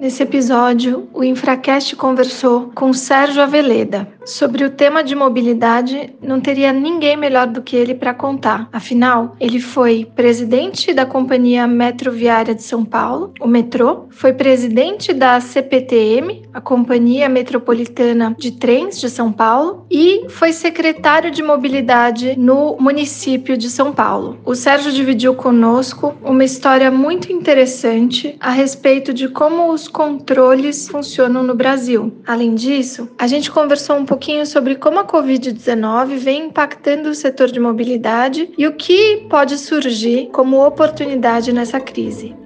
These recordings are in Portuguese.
Nesse episódio, o Infracast conversou com Sérgio Aveleda. Sobre o tema de mobilidade, não teria ninguém melhor do que ele para contar. Afinal, ele foi presidente da Companhia Metroviária de São Paulo, o metrô, foi presidente da CPTM, a Companhia Metropolitana de Trens de São Paulo, e foi secretário de mobilidade no município de São Paulo. O Sérgio dividiu conosco uma história muito interessante a respeito de como os controles funcionam no Brasil. Além disso, a gente conversou um pouquinho sobre como a Covid-19 vem impactando o setor de mobilidade e o que pode surgir como oportunidade nessa crise.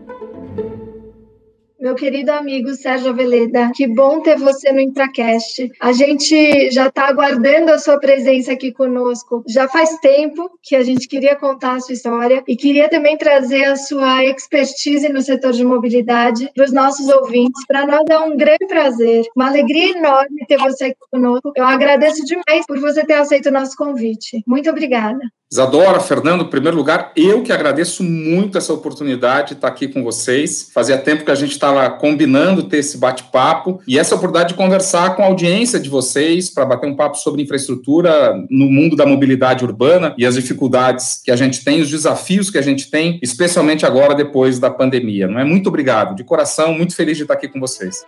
Meu querido amigo Sérgio Aveleda, que bom ter você no Intracast. A gente já está aguardando a sua presença aqui conosco. Já faz tempo que a gente queria contar a sua história e queria também trazer a sua expertise no setor de mobilidade para os nossos ouvintes. Para nós é um grande prazer, uma alegria enorme ter você aqui conosco. Eu agradeço demais por você ter aceito o nosso convite. Muito obrigada. Isadora, Fernando, em primeiro lugar, eu que agradeço muito essa oportunidade de estar aqui com vocês. Fazia tempo que a gente estava combinando ter esse bate-papo e essa oportunidade de conversar com a audiência de vocês para bater um papo sobre infraestrutura no mundo da mobilidade urbana e as dificuldades que a gente tem, os desafios que a gente tem, especialmente agora depois da pandemia. Não é muito obrigado, de coração, muito feliz de estar aqui com vocês.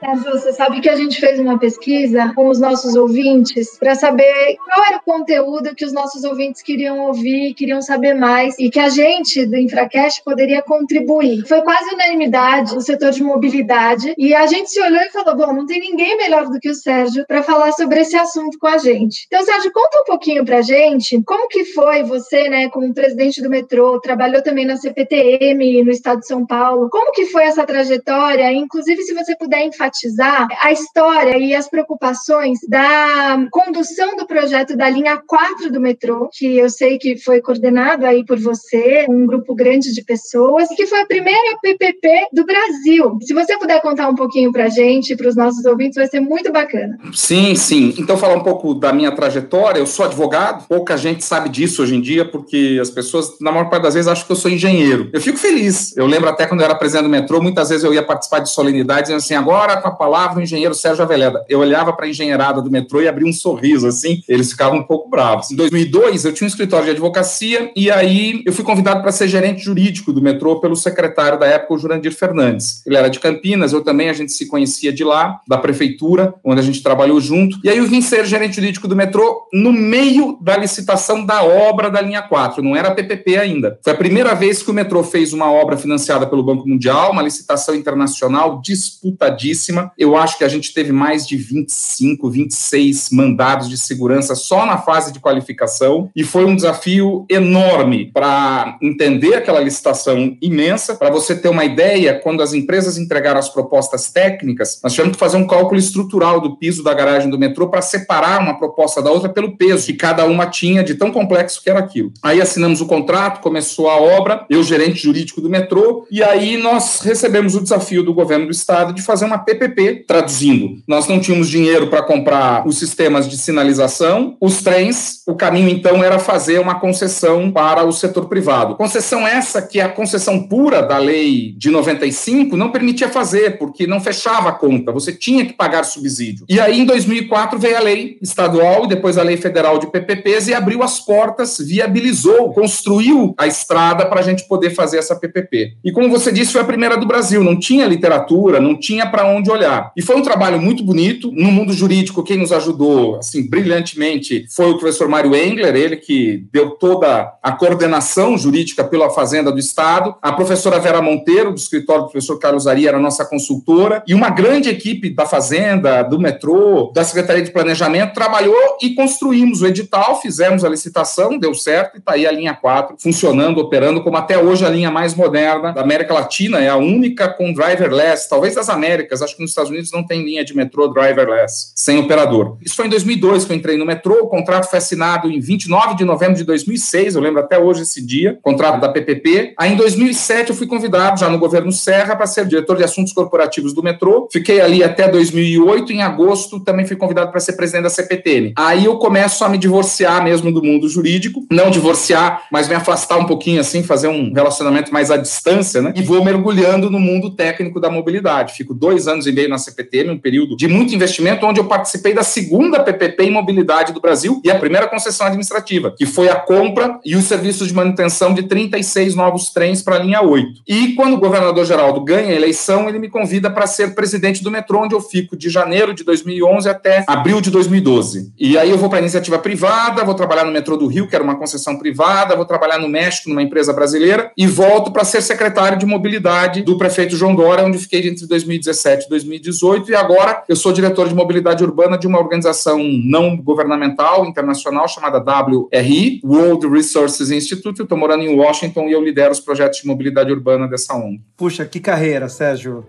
Sérgio, você sabe que a gente fez uma pesquisa com os nossos ouvintes para saber qual era o conteúdo que os nossos ouvintes queriam ouvir, queriam saber mais e que a gente do Infracast poderia contribuir. Foi quase unanimidade no setor de mobilidade e a gente se olhou e falou: bom, não tem ninguém melhor do que o Sérgio para falar sobre esse assunto com a gente. Então, Sérgio, conta um pouquinho para a gente como que foi você, né, como presidente do metrô, trabalhou também na CPTM no estado de São Paulo. Como que foi essa trajetória? Inclusive, se você puder enfatizar enfatizar a história e as preocupações da condução do projeto da linha 4 do metrô, que eu sei que foi coordenado aí por você, um grupo grande de pessoas, e que foi a primeira PPP do Brasil. Se você puder contar um pouquinho para a gente, para os nossos ouvintes, vai ser muito bacana. Sim, sim. Então, falar um pouco da minha trajetória. Eu sou advogado, pouca gente sabe disso hoje em dia, porque as pessoas, na maior parte das vezes, acham que eu sou engenheiro. Eu fico feliz. Eu lembro até quando eu era presidente do metrô, muitas vezes eu ia participar de solenidades dizendo assim: agora com a palavra o engenheiro Sérgio Aveleda. Eu olhava para a engenheirada do metrô e abria um sorriso, assim, eles ficavam um pouco bravos. Em 2002, eu tinha um escritório de advocacia e aí eu fui convidado para ser gerente jurídico do metrô pelo secretário da época, o Jurandir Fernandes. Ele era de Campinas, eu também, a gente se conhecia de lá, da prefeitura, onde a gente trabalhou junto. E aí eu vim ser gerente jurídico do metrô no meio da licitação da obra da linha 4, não era PPP ainda. Foi a primeira vez que o metrô fez uma obra financiada pelo Banco Mundial, uma licitação internacional disputadíssima eu acho que a gente teve mais de 25, 26 mandados de segurança só na fase de qualificação e foi um desafio enorme para entender aquela licitação imensa. Para você ter uma ideia, quando as empresas entregaram as propostas técnicas, nós tivemos que fazer um cálculo estrutural do piso da garagem do metrô para separar uma proposta da outra pelo peso que cada uma tinha de tão complexo que era aquilo. Aí assinamos o contrato, começou a obra, eu gerente jurídico do metrô, e aí nós recebemos o desafio do governo do estado de fazer uma PPP PPP, traduzindo. Nós não tínhamos dinheiro para comprar os sistemas de sinalização, os trens, o caminho então era fazer uma concessão para o setor privado. Concessão essa que a concessão pura da lei de 95 não permitia fazer, porque não fechava a conta, você tinha que pagar subsídio. E aí em 2004 veio a lei estadual e depois a lei federal de PPPs e abriu as portas, viabilizou, construiu a estrada para a gente poder fazer essa PPP. E como você disse, foi a primeira do Brasil, não tinha literatura, não tinha para onde olhar. E foi um trabalho muito bonito. No mundo jurídico, quem nos ajudou, assim, brilhantemente, foi o professor Mário Engler, ele que deu toda a coordenação jurídica pela Fazenda do Estado. A professora Vera Monteiro, do escritório do professor Carlos Ari, era nossa consultora. E uma grande equipe da Fazenda, do metrô, da Secretaria de Planejamento, trabalhou e construímos o edital, fizemos a licitação, deu certo, e está aí a linha 4 funcionando, operando, como até hoje a linha mais moderna da América Latina, é a única com driverless, talvez das Américas, Acho que nos Estados Unidos não tem linha de metrô driverless, sem operador. Isso foi em 2002 que eu entrei no metrô. O contrato foi assinado em 29 de novembro de 2006. Eu lembro até hoje esse dia, contrato da PPP. Aí em 2007 eu fui convidado, já no governo Serra, para ser diretor de assuntos corporativos do metrô. Fiquei ali até 2008. Em agosto também fui convidado para ser presidente da CPTM. Aí eu começo a me divorciar mesmo do mundo jurídico. Não divorciar, mas me afastar um pouquinho assim, fazer um relacionamento mais à distância, né? E vou mergulhando no mundo técnico da mobilidade. Fico dois anos e meio na CPTM, um período de muito investimento, onde eu participei da segunda PPP em mobilidade do Brasil e a primeira concessão administrativa, que foi a compra e os serviços de manutenção de 36 novos trens para a linha 8. E quando o governador Geraldo ganha a eleição, ele me convida para ser presidente do metrô, onde eu fico de janeiro de 2011 até abril de 2012. E aí eu vou para iniciativa privada, vou trabalhar no metrô do Rio, que era uma concessão privada, vou trabalhar no México, numa empresa brasileira, e volto para ser secretário de mobilidade do prefeito João Dória, onde fiquei entre 2017 e 2018, e agora eu sou diretor de mobilidade urbana de uma organização não governamental internacional chamada WRI, World Resources Institute. Eu estou morando em Washington e eu lidero os projetos de mobilidade urbana dessa ONG. Puxa, que carreira, Sérgio.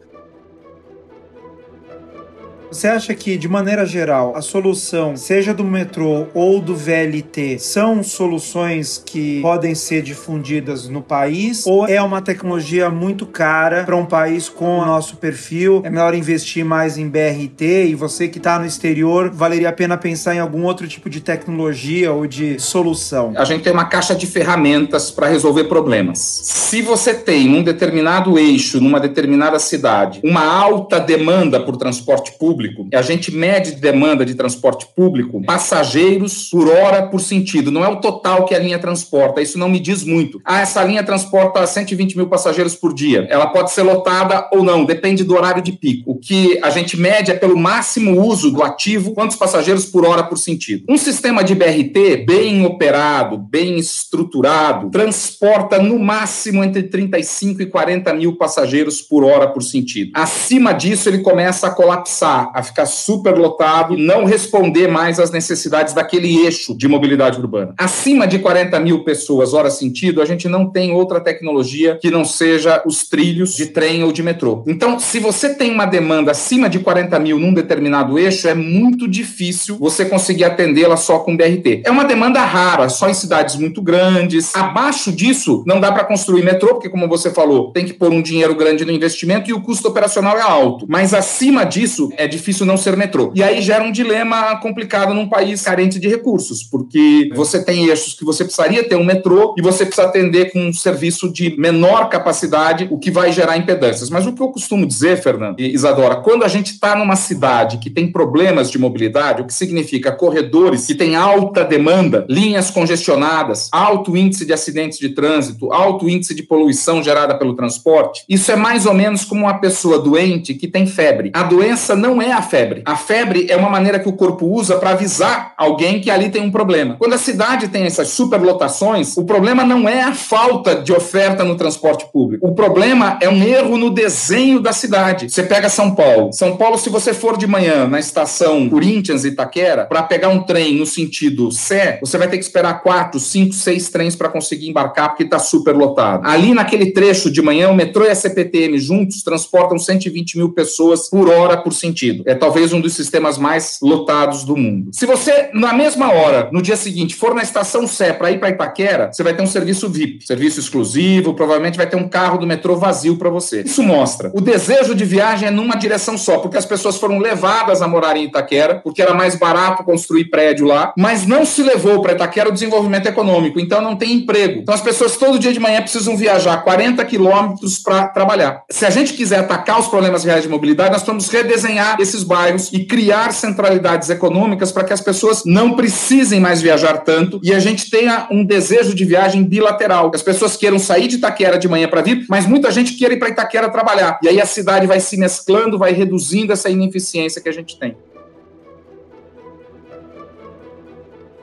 Você acha que, de maneira geral, a solução, seja do metrô ou do VLT, são soluções que podem ser difundidas no país? Ou é uma tecnologia muito cara para um país com o nosso perfil? É melhor investir mais em BRT e você que está no exterior, valeria a pena pensar em algum outro tipo de tecnologia ou de solução? A gente tem uma caixa de ferramentas para resolver problemas. Se você tem um determinado eixo numa determinada cidade, uma alta demanda por transporte público, público. A gente mede demanda de transporte público, passageiros por hora por sentido. Não é o total que a linha transporta. Isso não me diz muito. Ah, essa linha transporta 120 mil passageiros por dia. Ela pode ser lotada ou não, depende do horário de pico. O que a gente mede é pelo máximo uso do ativo, quantos passageiros por hora por sentido. Um sistema de BRT bem operado, bem estruturado, transporta no máximo entre 35 e 40 mil passageiros por hora por sentido. Acima disso, ele começa a colapsar a ficar super lotado e não responder mais às necessidades daquele eixo de mobilidade urbana. Acima de 40 mil pessoas, hora sentido, a gente não tem outra tecnologia que não seja os trilhos de trem ou de metrô. Então, se você tem uma demanda acima de 40 mil num determinado eixo, é muito difícil você conseguir atendê-la só com BRT. É uma demanda rara, só em cidades muito grandes. Abaixo disso, não dá para construir metrô, porque, como você falou, tem que pôr um dinheiro grande no investimento e o custo operacional é alto. Mas acima disso, é difícil difícil não ser metrô. E aí gera um dilema complicado num país carente de recursos, porque você tem eixos que você precisaria ter um metrô e você precisa atender com um serviço de menor capacidade, o que vai gerar impedâncias. Mas o que eu costumo dizer, Fernando e Isadora, quando a gente está numa cidade que tem problemas de mobilidade, o que significa corredores que têm alta demanda, linhas congestionadas, alto índice de acidentes de trânsito, alto índice de poluição gerada pelo transporte, isso é mais ou menos como uma pessoa doente que tem febre. A doença não é a febre. A febre é uma maneira que o corpo usa para avisar alguém que ali tem um problema. Quando a cidade tem essas superlotações, o problema não é a falta de oferta no transporte público. O problema é um erro no desenho da cidade. Você pega São Paulo. São Paulo, se você for de manhã na estação Corinthians Itaquera, para pegar um trem no sentido Sé, você vai ter que esperar quatro, cinco, seis trens para conseguir embarcar porque está superlotado. Ali naquele trecho de manhã, o metrô e a CPTM juntos transportam 120 mil pessoas por hora por sentido. É talvez um dos sistemas mais lotados do mundo. Se você, na mesma hora, no dia seguinte, for na estação Sé para ir para Itaquera, você vai ter um serviço VIP, serviço exclusivo, provavelmente vai ter um carro do metrô vazio para você. Isso mostra. O desejo de viagem é numa direção só, porque as pessoas foram levadas a morar em Itaquera, porque era mais barato construir prédio lá, mas não se levou para Itaquera o desenvolvimento econômico, então não tem emprego. Então as pessoas todo dia de manhã precisam viajar 40 quilômetros para trabalhar. Se a gente quiser atacar os problemas reais de mobilidade, nós vamos redesenhar esses bairros e criar centralidades econômicas para que as pessoas não precisem mais viajar tanto e a gente tenha um desejo de viagem bilateral. As pessoas queiram sair de Itaquera de manhã para vir, mas muita gente quer ir para Itaquera trabalhar. E aí a cidade vai se mesclando, vai reduzindo essa ineficiência que a gente tem.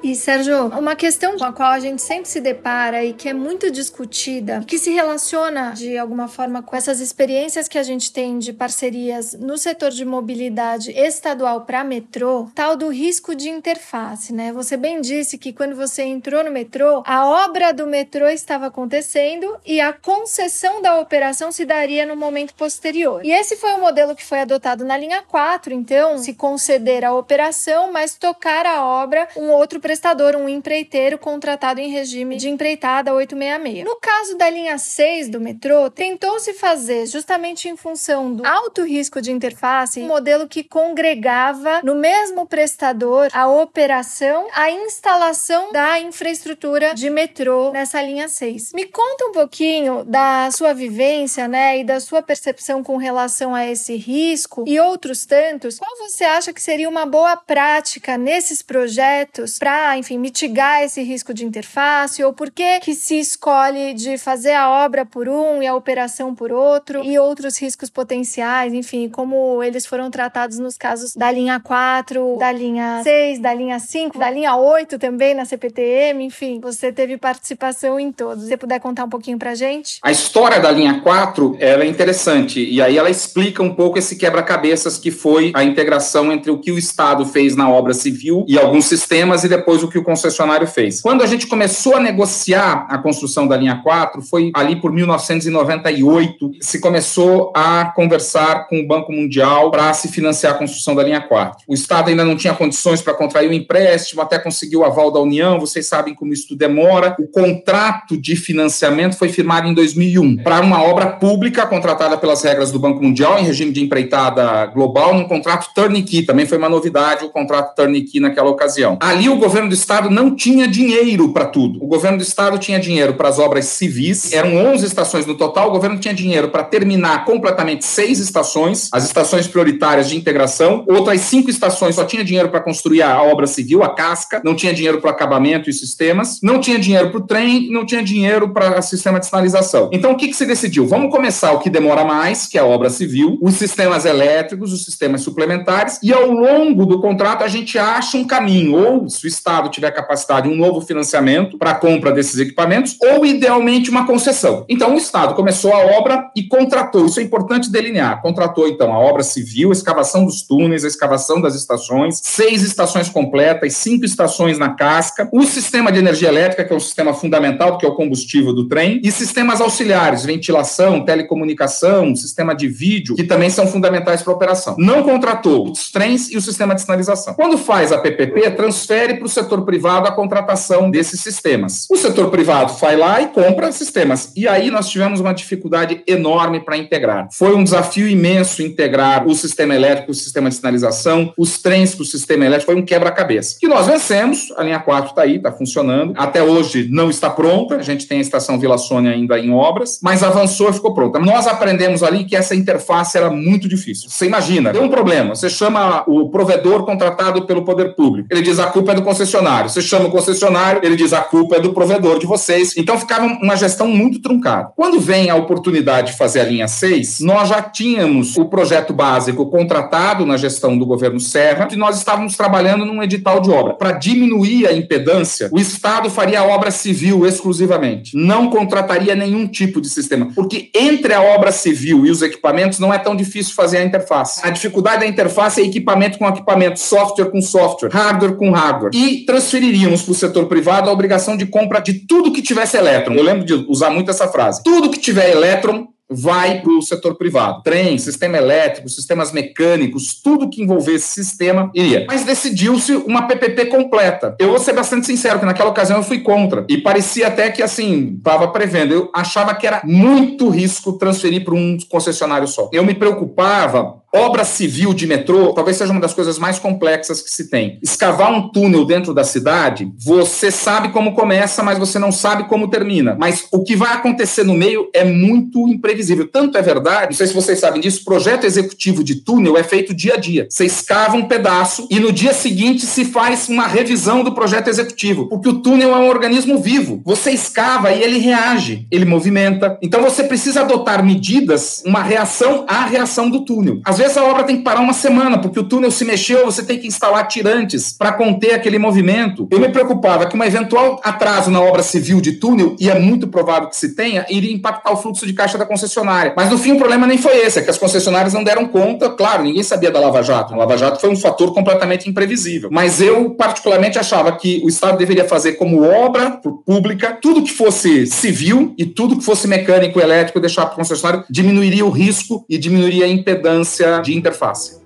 E Sérgio, uma questão com a qual a gente sempre se depara e que é muito discutida, que se relaciona de alguma forma com essas experiências que a gente tem de parcerias no setor de mobilidade estadual para metrô, tal do risco de interface, né? Você bem disse que quando você entrou no metrô, a obra do metrô estava acontecendo e a concessão da operação se daria no momento posterior. E esse foi o modelo que foi adotado na linha 4, então, se conceder a operação, mas tocar a obra um outro prestador, um empreiteiro contratado em regime de empreitada 866. No caso da linha 6 do metrô, tentou-se fazer, justamente em função do alto risco de interface, um modelo que congregava no mesmo prestador a operação, a instalação da infraestrutura de metrô nessa linha 6. Me conta um pouquinho da sua vivência, né, e da sua percepção com relação a esse risco e outros tantos. Qual você acha que seria uma boa prática nesses projetos para enfim, mitigar esse risco de interface? Ou por que, que se escolhe de fazer a obra por um e a operação por outro? E outros riscos potenciais, enfim, como eles foram tratados nos casos da linha 4, da linha 6, da linha 5, da linha 8 também na CPTM, enfim, você teve participação em todos. Se você puder contar um pouquinho pra gente? A história da linha 4 ela é interessante e aí ela explica um pouco esse quebra-cabeças que foi a integração entre o que o Estado fez na obra civil e alguns sistemas e depois depois o que o concessionário fez. Quando a gente começou a negociar a construção da linha 4, foi ali por 1998, se começou a conversar com o Banco Mundial para se financiar a construção da linha 4. O Estado ainda não tinha condições para contrair o um empréstimo, até conseguiu o aval da União, vocês sabem como isso demora. O contrato de financiamento foi firmado em 2001 para uma obra pública contratada pelas regras do Banco Mundial em regime de empreitada global, num contrato turnkey, também foi uma novidade o contrato turnkey naquela ocasião. Ali o governo governo do estado não tinha dinheiro para tudo. O governo do estado tinha dinheiro para as obras civis, eram 11 estações no total. O governo tinha dinheiro para terminar completamente seis estações, as estações prioritárias de integração. Outras cinco estações só tinha dinheiro para construir a obra civil, a casca, não tinha dinheiro para acabamento e sistemas, não tinha dinheiro para o trem, não tinha dinheiro para sistema de sinalização. Então, o que, que se decidiu? Vamos começar o que demora mais, que é a obra civil, os sistemas elétricos, os sistemas suplementares, e ao longo do contrato a gente acha um caminho, ou se o Estado tiver capacidade, um novo financiamento para a compra desses equipamentos, ou idealmente uma concessão. Então, o Estado começou a obra e contratou, isso é importante delinear, contratou então a obra civil, a escavação dos túneis, a escavação das estações, seis estações completas, cinco estações na casca, o sistema de energia elétrica, que é um sistema fundamental, que é o combustível do trem, e sistemas auxiliares, ventilação, telecomunicação, sistema de vídeo, que também são fundamentais para a operação. Não contratou os trens e o sistema de sinalização. Quando faz a PPP, transfere para o setor privado a contratação desses sistemas. O setor privado vai lá e compra sistemas. E aí nós tivemos uma dificuldade enorme para integrar. Foi um desafio imenso integrar o sistema elétrico, o sistema de sinalização, os trens com o sistema elétrico, foi um quebra-cabeça. Que nós vencemos, a linha 4 está aí, está funcionando. Até hoje não está pronta, a gente tem a estação Vila Sônia ainda em obras, mas avançou e ficou pronta. Nós aprendemos ali que essa interface era muito difícil. Você imagina, tem um problema, você chama o provedor contratado pelo poder público, ele diz a culpa é do concessionário concessionário. Você chama o concessionário, ele diz a culpa é do provedor de vocês. Então ficava uma gestão muito truncada. Quando vem a oportunidade de fazer a linha 6, nós já tínhamos o projeto básico contratado na gestão do governo Serra e nós estávamos trabalhando num edital de obra. Para diminuir a impedância, o Estado faria obra civil exclusivamente. Não contrataria nenhum tipo de sistema. Porque entre a obra civil e os equipamentos não é tão difícil fazer a interface. A dificuldade da interface é equipamento com equipamento, software com software, hardware com hardware. E transferiríamos para o setor privado a obrigação de compra de tudo que tivesse elétron. Eu lembro de usar muito essa frase. Tudo que tiver elétron vai para o setor privado. Trem, sistema elétrico, sistemas mecânicos, tudo que envolvesse sistema iria. Mas decidiu-se uma PPP completa. Eu vou ser bastante sincero que naquela ocasião eu fui contra. E parecia até que, assim, estava prevendo. Eu achava que era muito risco transferir para um concessionário só. Eu me preocupava Obra civil de metrô talvez seja uma das coisas mais complexas que se tem. Escavar um túnel dentro da cidade, você sabe como começa, mas você não sabe como termina. Mas o que vai acontecer no meio é muito imprevisível. Tanto é verdade, não sei se vocês sabem disso, projeto executivo de túnel é feito dia a dia. Você escava um pedaço e no dia seguinte se faz uma revisão do projeto executivo, porque o túnel é um organismo vivo. Você escava e ele reage, ele movimenta. Então você precisa adotar medidas, uma reação à reação do túnel. Às vezes a obra tem que parar uma semana, porque o túnel se mexeu, você tem que instalar tirantes para conter aquele movimento. Eu me preocupava que um eventual atraso na obra civil de túnel, e é muito provável que se tenha, iria impactar o fluxo de caixa da concessionária. Mas no fim o problema nem foi esse, é que as concessionárias não deram conta. Claro, ninguém sabia da Lava Jato. A Lava Jato foi um fator completamente imprevisível. Mas eu, particularmente, achava que o Estado deveria fazer como obra pública tudo que fosse civil e tudo que fosse mecânico, elétrico, deixar para o concessionário, diminuiria o risco e diminuiria a impedância de interface.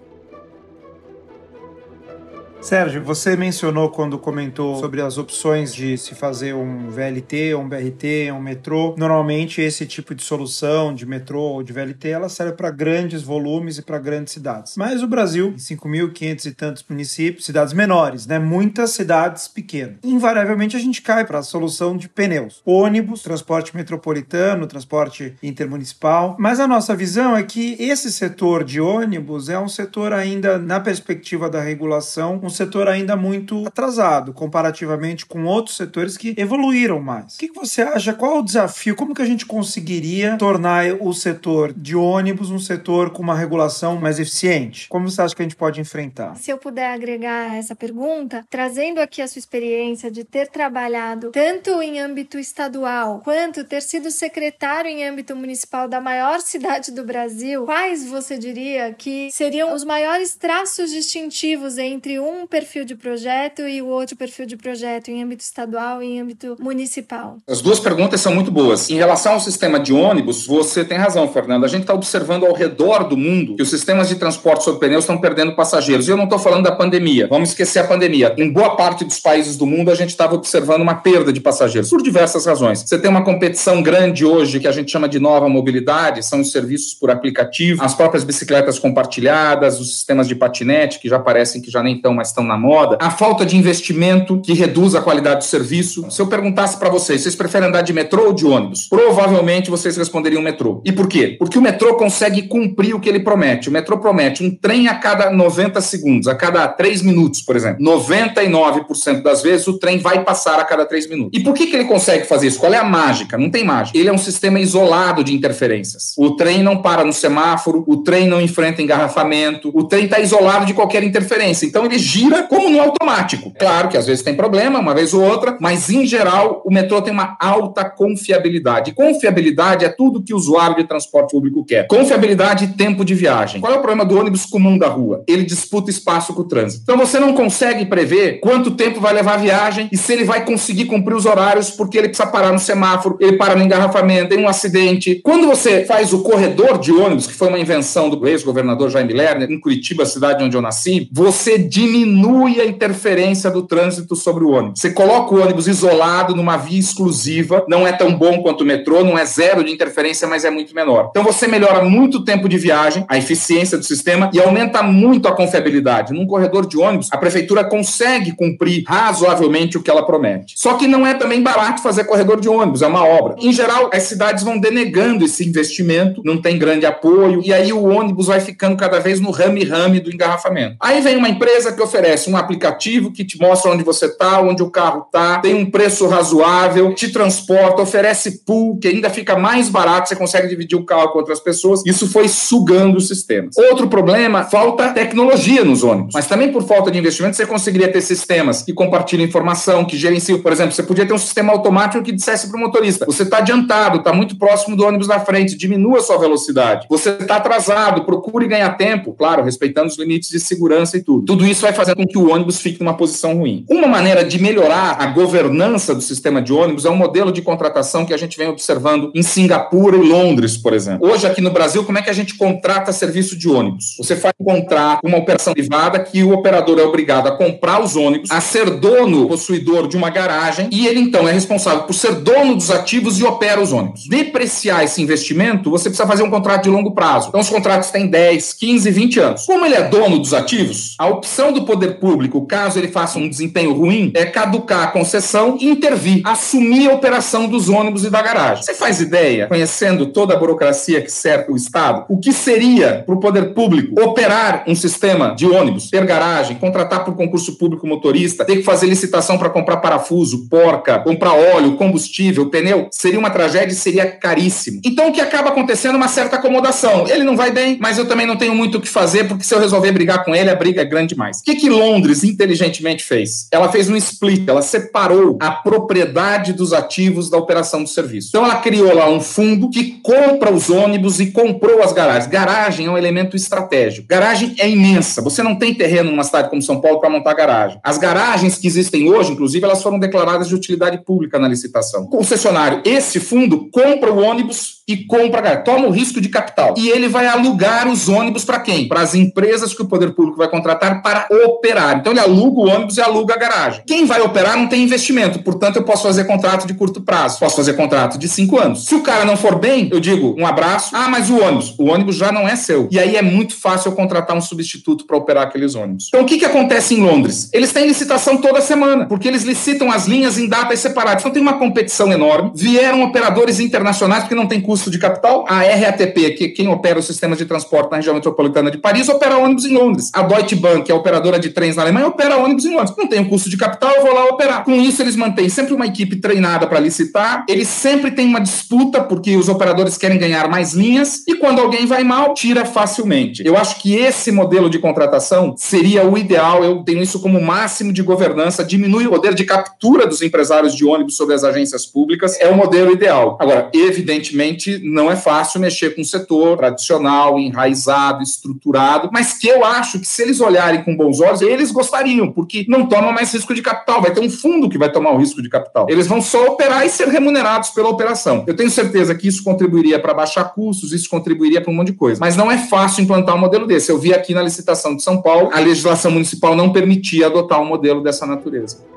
Sérgio, você mencionou quando comentou sobre as opções de se fazer um VLT, um BRT, um metrô. Normalmente esse tipo de solução de metrô ou de VLT, ela serve para grandes volumes e para grandes cidades. Mas o Brasil, 5.500 e tantos municípios, cidades menores, né? Muitas cidades pequenas. Invariavelmente a gente cai para a solução de pneus. Ônibus, transporte metropolitano, transporte intermunicipal. Mas a nossa visão é que esse setor de ônibus é um setor ainda na perspectiva da regulação, um setor ainda muito atrasado comparativamente com outros setores que evoluíram mais. O que, você acha? Qual é o desafio? Como que a gente conseguiria tornar o setor de ônibus um setor com uma regulação mais eficiente? Como você acha que a gente pode enfrentar? Se eu puder agregar essa pergunta, trazendo aqui a sua experiência de ter trabalhado tanto em âmbito estadual quanto ter sido secretário em âmbito municipal da maior cidade do Brasil, quais você diria que seriam os maiores traços distintivos entre um um perfil de projeto e o outro perfil de projeto em âmbito estadual e em âmbito municipal? As duas perguntas são muito boas. Em relação ao sistema de ônibus, você tem razão, Fernando. A gente está observando ao redor do mundo que os sistemas de transporte sobre pneus estão perdendo passageiros. E eu não estou falando da pandemia. Vamos esquecer a pandemia. Em boa parte dos países do mundo, a gente estava observando uma perda de passageiros, por diversas razões. Você tem uma competição grande hoje que a gente chama de nova mobilidade, são os serviços por aplicativo, as próprias bicicletas compartilhadas, os sistemas de patinete, que já parecem que já nem estão mais estão na moda, a falta de investimento que reduz a qualidade do serviço. Se eu perguntasse para vocês, vocês preferem andar de metrô ou de ônibus? Provavelmente vocês responderiam metrô. E por quê? Porque o metrô consegue cumprir o que ele promete. O metrô promete um trem a cada 90 segundos, a cada 3 minutos, por exemplo. 99% das vezes o trem vai passar a cada 3 minutos. E por que, que ele consegue fazer isso? Qual é a mágica? Não tem mágica. Ele é um sistema isolado de interferências. O trem não para no semáforo, o trem não enfrenta engarrafamento, o trem está isolado de qualquer interferência. Então ele gira gira como no automático. Claro que às vezes tem problema, uma vez ou outra, mas em geral o metrô tem uma alta confiabilidade. Confiabilidade é tudo que o usuário de transporte público quer. Confiabilidade e tempo de viagem. Qual é o problema do ônibus comum da rua? Ele disputa espaço com o trânsito. Então você não consegue prever quanto tempo vai levar a viagem e se ele vai conseguir cumprir os horários porque ele precisa parar no semáforo, ele para no engarrafamento, tem um acidente. Quando você faz o corredor de ônibus, que foi uma invenção do ex-governador Jaime Lerner, em Curitiba, cidade onde eu nasci, você diminui diminui a interferência do trânsito sobre o ônibus. Você coloca o ônibus isolado numa via exclusiva, não é tão bom quanto o metrô, não é zero de interferência, mas é muito menor. Então você melhora muito o tempo de viagem, a eficiência do sistema e aumenta muito a confiabilidade. Num corredor de ônibus, a prefeitura consegue cumprir razoavelmente o que ela promete. Só que não é também barato fazer corredor de ônibus, é uma obra. Em geral, as cidades vão denegando esse investimento, não tem grande apoio, e aí o ônibus vai ficando cada vez no rame-rame do engarrafamento. Aí vem uma empresa que oferece um aplicativo que te mostra onde você está, onde o carro está, tem um preço razoável, te transporta, oferece pool, que ainda fica mais barato, você consegue dividir o carro com outras pessoas. Isso foi sugando os sistemas. Outro problema, falta tecnologia nos ônibus. Mas também por falta de investimento, você conseguiria ter sistemas que compartilham informação, que gerenciam. Por exemplo, você podia ter um sistema automático que dissesse para o motorista: você está adiantado, está muito próximo do ônibus na frente, diminua sua velocidade. Você está atrasado, procure ganhar tempo, claro, respeitando os limites de segurança e tudo. Tudo isso vai fazer com que o ônibus fique numa posição ruim. Uma maneira de melhorar a governança do sistema de ônibus é um modelo de contratação que a gente vem observando em Singapura e Londres, por exemplo. Hoje, aqui no Brasil, como é que a gente contrata serviço de ônibus? Você faz contrato, uma operação privada, que o operador é obrigado a comprar os ônibus, a ser dono, possuidor de uma garagem, e ele então é responsável por ser dono dos ativos e opera os ônibus. Depreciar esse investimento, você precisa fazer um contrato de longo prazo. Então, os contratos têm 10, 15, 20 anos. Como ele é dono dos ativos, a opção do poder público, caso ele faça um desempenho ruim, é caducar a concessão e intervir, assumir a operação dos ônibus e da garagem. Você faz ideia, conhecendo toda a burocracia que cerca o Estado, o que seria para o poder público operar um sistema de ônibus, ter garagem, contratar por concurso público motorista, ter que fazer licitação para comprar parafuso, porca, comprar óleo, combustível, pneu? Seria uma tragédia e seria caríssimo. Então o que acaba acontecendo é uma certa acomodação. Ele não vai bem, mas eu também não tenho muito o que fazer, porque se eu resolver brigar com ele, a briga é grande demais. O que, que Londres inteligentemente fez? Ela fez um split, ela separou a propriedade dos ativos da operação do serviço. Então ela criou lá um fundo que compra os ônibus e comprou as garagens. Garagem é um elemento estratégico. Garagem é imensa. Você não tem terreno numa cidade como São Paulo para montar garagem. As garagens que existem hoje, inclusive, elas foram declaradas de utilidade pública na licitação. O concessionário, esse fundo compra o ônibus e compra, toma o risco de capital. E ele vai alugar os ônibus para quem? Para as empresas que o poder público vai contratar para operar. Então ele aluga o ônibus e aluga a garagem. Quem vai operar não tem investimento, portanto eu posso fazer contrato de curto prazo, posso fazer contrato de cinco anos. Se o cara não for bem, eu digo um abraço. Ah, mas o ônibus, o ônibus já não é seu. E aí é muito fácil eu contratar um substituto para operar aqueles ônibus. Então o que que acontece em Londres? Eles têm licitação toda semana, porque eles licitam as linhas em datas separadas. Então tem uma competição enorme. Vieram operadores internacionais porque não tem custo de capital. A RATP, que é quem opera o sistema de transporte na região metropolitana de Paris, opera ônibus em Londres. A Deutsche Bank, que é a operadora de trens na Alemanha, opera ônibus em Londres. Não tem um custo de capital, eu vou lá operar. Com isso, eles mantêm sempre uma equipe treinada para licitar. Eles sempre têm uma disputa, porque os operadores querem ganhar mais linhas. E quando alguém vai mal, tira facilmente. Eu acho que esse modelo de contratação seria o ideal. Eu tenho isso como máximo de governança, diminui o poder de captura dos empresários de ônibus sobre as agências públicas. É o modelo ideal. Agora, evidentemente, não é fácil mexer com um setor tradicional, enraizado, estruturado, mas que eu acho que se eles olharem com bons olhos, eles gostariam, porque não tomam mais risco de capital. Vai ter um fundo que vai tomar o risco de capital. Eles vão só operar e ser remunerados pela operação. Eu tenho certeza que isso contribuiria para baixar custos, isso contribuiria para um monte de coisa. Mas não é fácil implantar um modelo desse. Eu vi aqui na licitação de São Paulo, a legislação municipal não permitia adotar um modelo dessa natureza.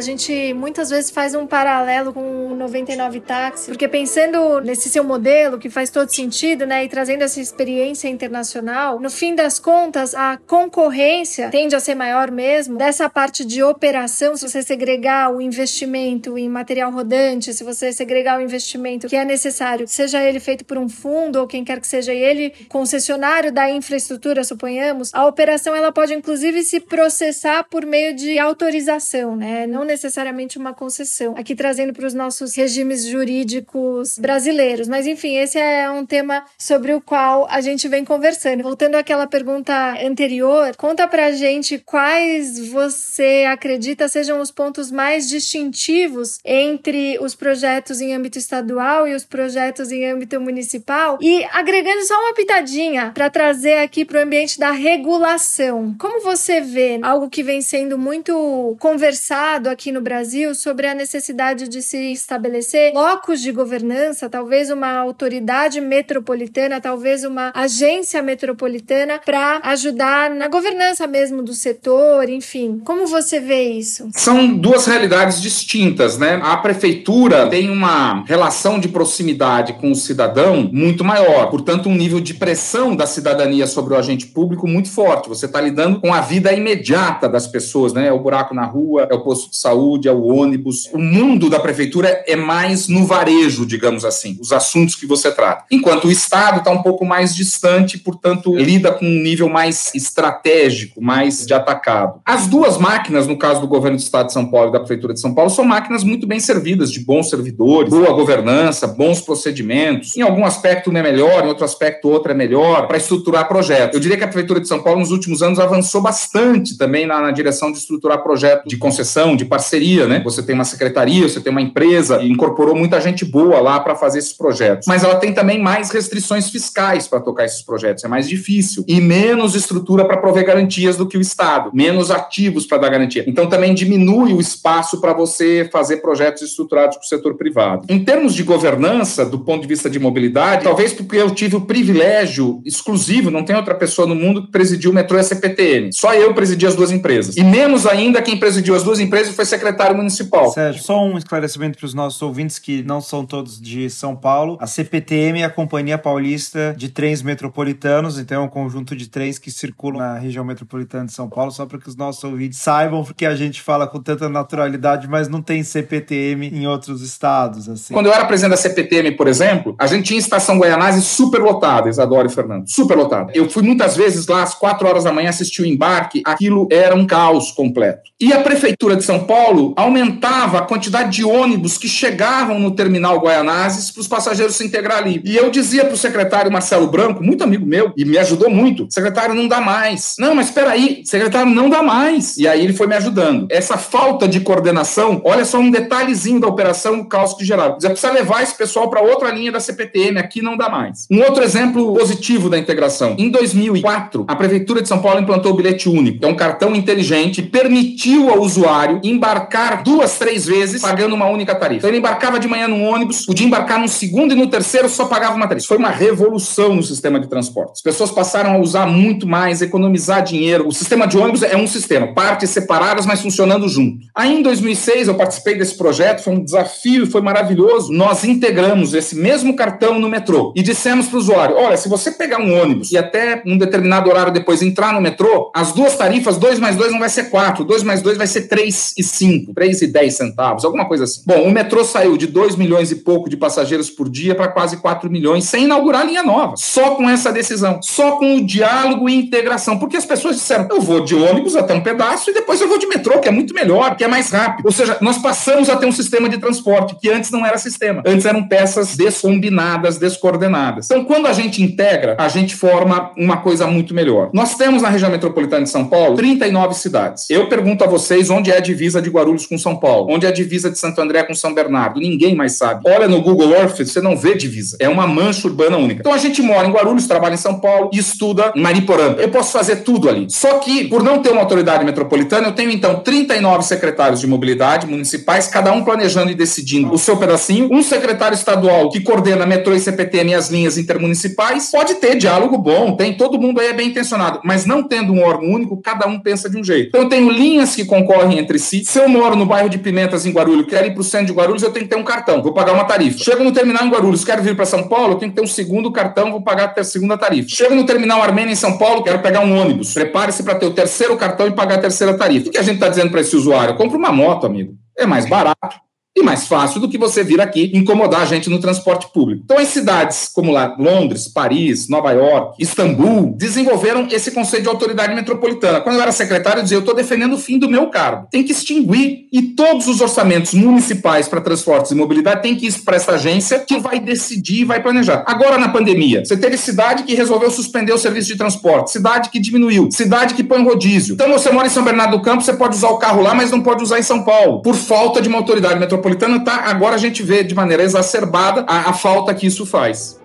A gente muitas vezes faz um paralelo com o 99 táxi, porque pensando nesse seu modelo, que faz todo sentido, né, e trazendo essa experiência internacional, no fim das contas, a concorrência tende a ser maior mesmo. Dessa parte de operação, se você segregar o investimento em material rodante, se você segregar o investimento que é necessário, seja ele feito por um fundo ou quem quer que seja ele, concessionário da infraestrutura, suponhamos, a operação ela pode inclusive se processar por meio de autorização, né? Não necessariamente uma concessão. Aqui trazendo para os nossos regimes jurídicos brasileiros. Mas enfim, esse é um tema sobre o qual a gente vem conversando. Voltando àquela pergunta anterior, conta pra gente quais você acredita sejam os pontos mais distintivos entre os projetos em âmbito estadual e os projetos em âmbito municipal e agregando só uma pitadinha para trazer aqui para o ambiente da regulação. Como você vê algo que vem sendo muito conversado aqui no Brasil sobre a necessidade de se estabelecer locos de governança, talvez uma autoridade metropolitana, talvez uma agência metropolitana para ajudar na governança mesmo do setor, enfim. Como você vê isso? São duas realidades distintas, né? A prefeitura tem uma relação de proximidade com o cidadão muito maior, portanto, um nível de pressão da cidadania sobre o agente público muito forte. Você está lidando com a vida imediata das pessoas, né? É o buraco na rua, é o posto de saúde, ao ônibus. O mundo da prefeitura é mais no varejo, digamos assim, os assuntos que você trata. Enquanto o Estado está um pouco mais distante, portanto, lida com um nível mais estratégico, mais de atacado. As duas máquinas, no caso do governo do Estado de São Paulo e da Prefeitura de São Paulo, são máquinas muito bem servidas, de bons servidores, boa governança, bons procedimentos. Em algum aspecto um é melhor, em outro aspecto outro é melhor, para estruturar projetos. Eu diria que a Prefeitura de São Paulo, nos últimos anos, avançou bastante também na, na direção de estruturar projetos de concessão, de parceria, né? Você tem uma secretaria, você tem uma empresa, e incorporou muita gente boa lá para fazer esses projetos. Mas ela tem também mais restrições fiscais para tocar esses projetos, é mais difícil. E menos estrutura para prover garantias do que o Estado, menos ativos para dar garantia. Então também diminui o espaço para você fazer projetos estruturados com o setor privado. Em termos de governança, do ponto de vista de mobilidade, talvez porque eu tive o privilégio exclusivo, não tem outra pessoa no mundo que presidiu o metrô e a CPTN. Só eu presidi as duas empresas. E menos ainda quem presidiu as duas empresas foi secretário municipal. Sérgio, só um esclarecimento para os nossos ouvintes que não são todos de São Paulo. A CPTM é a Companhia Paulista de Trens Metropolitanos, então é um conjunto de trens que circulam na região metropolitana de São Paulo, só para que os nossos ouvintes saibam, porque a gente fala com tanta naturalidade, mas não tem CPTM em outros estados. Assim. Quando eu era presidente da CPTM, por exemplo, a gente tinha estação Guaianazes super lotada, Isadora e Fernando, super lotada. Eu fui muitas vezes lá às quatro horas da manhã assistir o embarque, aquilo era um caos completo. E a Prefeitura de São Paulo aumentava a quantidade de ônibus que chegavam no terminal Guaianazes para os passageiros se integrar ali. E eu dizia para o secretário Marcelo Branco, muito amigo meu, e me ajudou muito, secretário, não dá mais. Não, mas espera aí, secretário, não dá mais. E aí ele foi me ajudando. Essa falta de coordenação, olha só um detalhezinho da operação, o caos que gerava. Você precisa levar esse pessoal para outra linha da CPTM, aqui não dá mais. Um outro exemplo positivo da integração. Em 2004, a Prefeitura de São Paulo implantou o bilhete único, que é um cartão inteligente, permitiu ao usuário embarcar duas, três vezes, pagando uma única tarifa. Então ele embarcava de manhã num ônibus, podia embarcar no segundo e no terceiro só pagava uma tarifa. Foi uma revolução no sistema de transporte. As pessoas passaram a usar muito mais, economizar dinheiro. O sistema de ônibus é um sistema, partes separadas, mas funcionando junto. Aí em 2006 eu participei desse projeto, foi um desafio, foi maravilhoso. Nós integramos esse mesmo cartão no metrô e dissemos para o usuário: olha, se você pegar um ônibus e até um determinado horário depois entrar no metrô, as duas tarifas, 2 mais 2 não vai ser 4, 2 mais 2 vai ser 3 e 5, 3 e 10 centavos, alguma coisa assim. Bom, o metrô saiu de 2 milhões e pouco de passageiros por dia para quase 4 milhões sem inaugurar linha nova. Só com essa decisão, só com o diálogo e integração, porque as pessoas disseram: eu vou de ônibus até um pedaço e depois eu vou de metrô, que é muito melhor, que é mais rápido. Ou seja, nós passamos a ter um sistema de transporte que antes não era sistema. Antes eram peças descombinadas, descoordenadas. Então, quando a gente integra, a gente forma uma coisa muito melhor. Nós temos na região metropolitana de São Paulo 39 cidades. Eu pergunto a vocês onde é a divisa de Guarulhos com São Paulo, onde é a divisa de Santo André com São Bernardo. Ninguém mais sabe. Olha no Google Earth, você não vê divisa. É uma mancha urbana única. Então a gente mora em Guarulhos, trabalha em São Paulo e estuda em Mariporã. Eu posso fazer tudo ali. Só que, por não ter uma autoridade metropolitana, eu tenho então 39 secretários de mobilidade municipais, cada um planejando e decidindo o seu pedacinho. Um secretário estadual que coordena metrô e CPTM e as linhas intermunicipais. Pode ter diálogo bom, tem todo mundo aí é bem intencionado, mas não tendo um órgão único, cada um pensa de um jeito. Então eu tenho linhas que concorrem entre si. Se eu moro no bairro de Pimentas, em Guarulhos, quero ir para o centro de Guarulhos, eu tenho que ter um cartão, vou pagar uma tarifa. Chego no terminal em Guarulhos, quero vir para São Paulo, eu tenho que ter um segundo cartão, vou pagar a segunda tarifa. Chego no terminal Armênia em São Paulo, quero pegar um ônibus. Prepare-se para ter o terceiro cartão e pagar a terceira tarifa. O que a gente está dizendo para esse usuário? Compre uma moto, amigo. É mais barato e mais fácil do que você vir aqui incomodar a gente no transporte público. Então, as cidades como lá, Londres, Paris, Nova York, Istambul, desenvolveram esse conceito de autoridade metropolitana. Quando eu era secretário, eu dizia: eu estou defendendo o fim do meu cargo. Tem que extinguir e todos os orçamentos municipais para transportes e mobilidade tem que ir para essa agência que vai decidir e vai planejar. Agora, na pandemia, você teve cidade que resolveu suspender o serviço de transporte, cidade que diminuiu, cidade que põe rodízio. Então, você mora em São Bernardo do Campo, você pode usar o carro lá, mas não pode usar em São Paulo, por falta de uma autoridade metropolitana metropolitana tá, agora a gente vê de maneira exacerbada a, a falta que isso faz.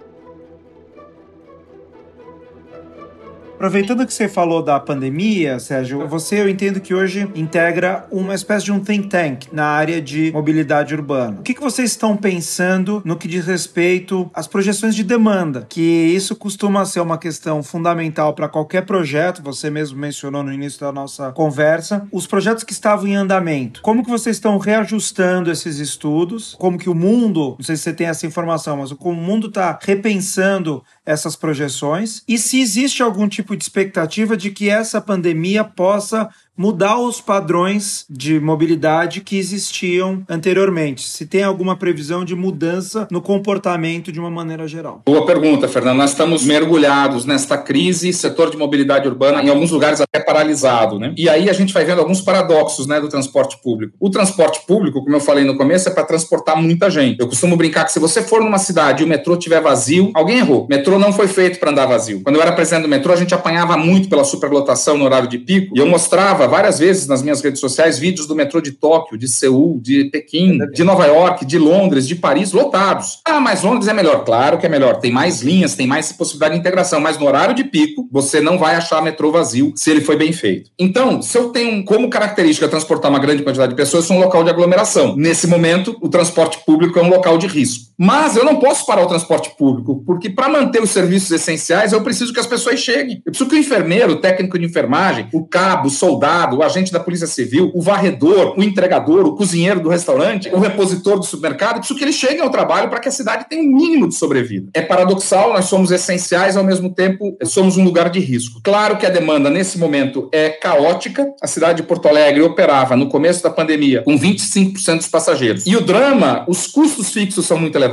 Aproveitando que você falou da pandemia, Sérgio, você eu entendo que hoje integra uma espécie de um think tank na área de mobilidade urbana. O que, que vocês estão pensando no que diz respeito às projeções de demanda? Que isso costuma ser uma questão fundamental para qualquer projeto, você mesmo mencionou no início da nossa conversa. Os projetos que estavam em andamento, como que vocês estão reajustando esses estudos? Como que o mundo, não sei se você tem essa informação, mas como o mundo está repensando essas projeções? E se existe algum tipo de expectativa de que essa pandemia possa mudar os padrões de mobilidade que existiam anteriormente? Se tem alguma previsão de mudança no comportamento de uma maneira geral? Boa pergunta, Fernando. Nós estamos mergulhados nesta crise, setor de mobilidade urbana, em alguns lugares até paralisado, né? E aí a gente vai vendo alguns paradoxos, né, do transporte público. O transporte público, como eu falei no começo, é para transportar muita gente. Eu costumo brincar que se você for numa cidade e o metrô estiver vazio, alguém errou. Metrô não foi feito para andar vazio. Quando eu era presidente do metrô, a gente apanhava muito pela superlotação no horário de pico, e eu mostrava várias vezes nas minhas redes sociais vídeos do metrô de Tóquio, de Seul, de Pequim, de Nova York, de Londres, de Paris, lotados. Ah, mas Londres é melhor. Claro que é melhor. Tem mais linhas, tem mais possibilidade de integração, mas no horário de pico, você não vai achar metrô vazio se ele foi bem feito. Então, se eu tenho como característica transportar uma grande quantidade de pessoas, eu sou um local de aglomeração. Nesse momento, o transporte público é um local de risco. Mas eu não posso parar o transporte público, porque para manter os serviços essenciais eu preciso que as pessoas cheguem. Eu preciso que o enfermeiro, o técnico de enfermagem, o cabo, o soldado, o agente da Polícia Civil, o varredor, o entregador, o cozinheiro do restaurante, o repositor do supermercado, eu preciso que eles cheguem ao trabalho para que a cidade tenha um mínimo de sobrevida. É paradoxal, nós somos essenciais, ao mesmo tempo somos um lugar de risco. Claro que a demanda nesse momento é caótica. A cidade de Porto Alegre operava no começo da pandemia com 25% dos passageiros. E o drama, os custos fixos são muito elevados.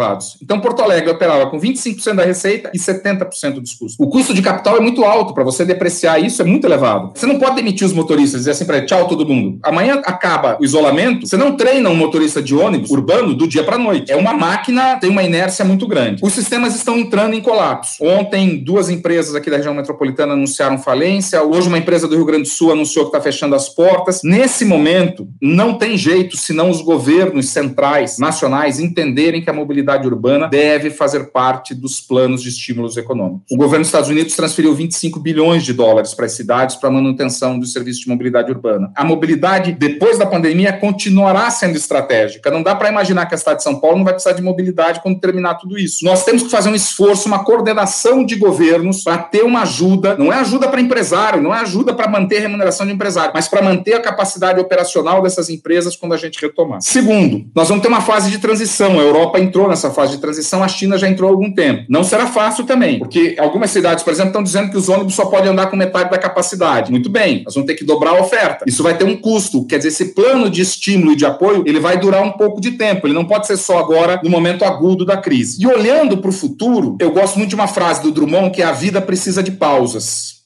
Então, Porto Alegre operava com 25% da receita e 70% dos custos. O custo de capital é muito alto. Para você depreciar isso, é muito elevado. Você não pode demitir os motoristas dizer assim para ele, tchau todo mundo. Amanhã acaba o isolamento, você não treina um motorista de ônibus urbano do dia para noite. É uma máquina, tem uma inércia muito grande. Os sistemas estão entrando em colapso. Ontem, duas empresas aqui da região metropolitana anunciaram falência. Hoje, uma empresa do Rio Grande do Sul anunciou que está fechando as portas. Nesse momento, não tem jeito senão os governos centrais, nacionais, entenderem que a mobilidade urbana deve fazer parte dos planos de estímulos econômicos. O governo dos Estados Unidos transferiu 25 bilhões de dólares para as cidades para manutenção dos serviços de mobilidade urbana. A mobilidade, depois da pandemia, continuará sendo estratégica. Não dá para imaginar que a cidade de São Paulo não vai precisar de mobilidade quando terminar tudo isso. Nós temos que fazer um esforço, uma coordenação de governos para ter uma ajuda, não é ajuda para empresário, não é ajuda para manter a remuneração de empresário, mas para manter a capacidade operacional dessas empresas quando a gente retomar. Segundo, nós vamos ter uma fase de transição. A Europa entrou nessa fase de transição, a China já entrou há algum tempo. Não será fácil também, porque algumas cidades, por exemplo, estão dizendo que os ônibus só podem andar com metade da capacidade. Muito bem, nós vamos ter que dobrar a oferta. Isso vai ter um custo, quer dizer, esse plano de estímulo e de apoio, ele vai durar um pouco de tempo, ele não pode ser só agora, no momento agudo da crise. E olhando para o futuro, eu gosto muito de uma frase do Drummond que é a vida precisa de pausas.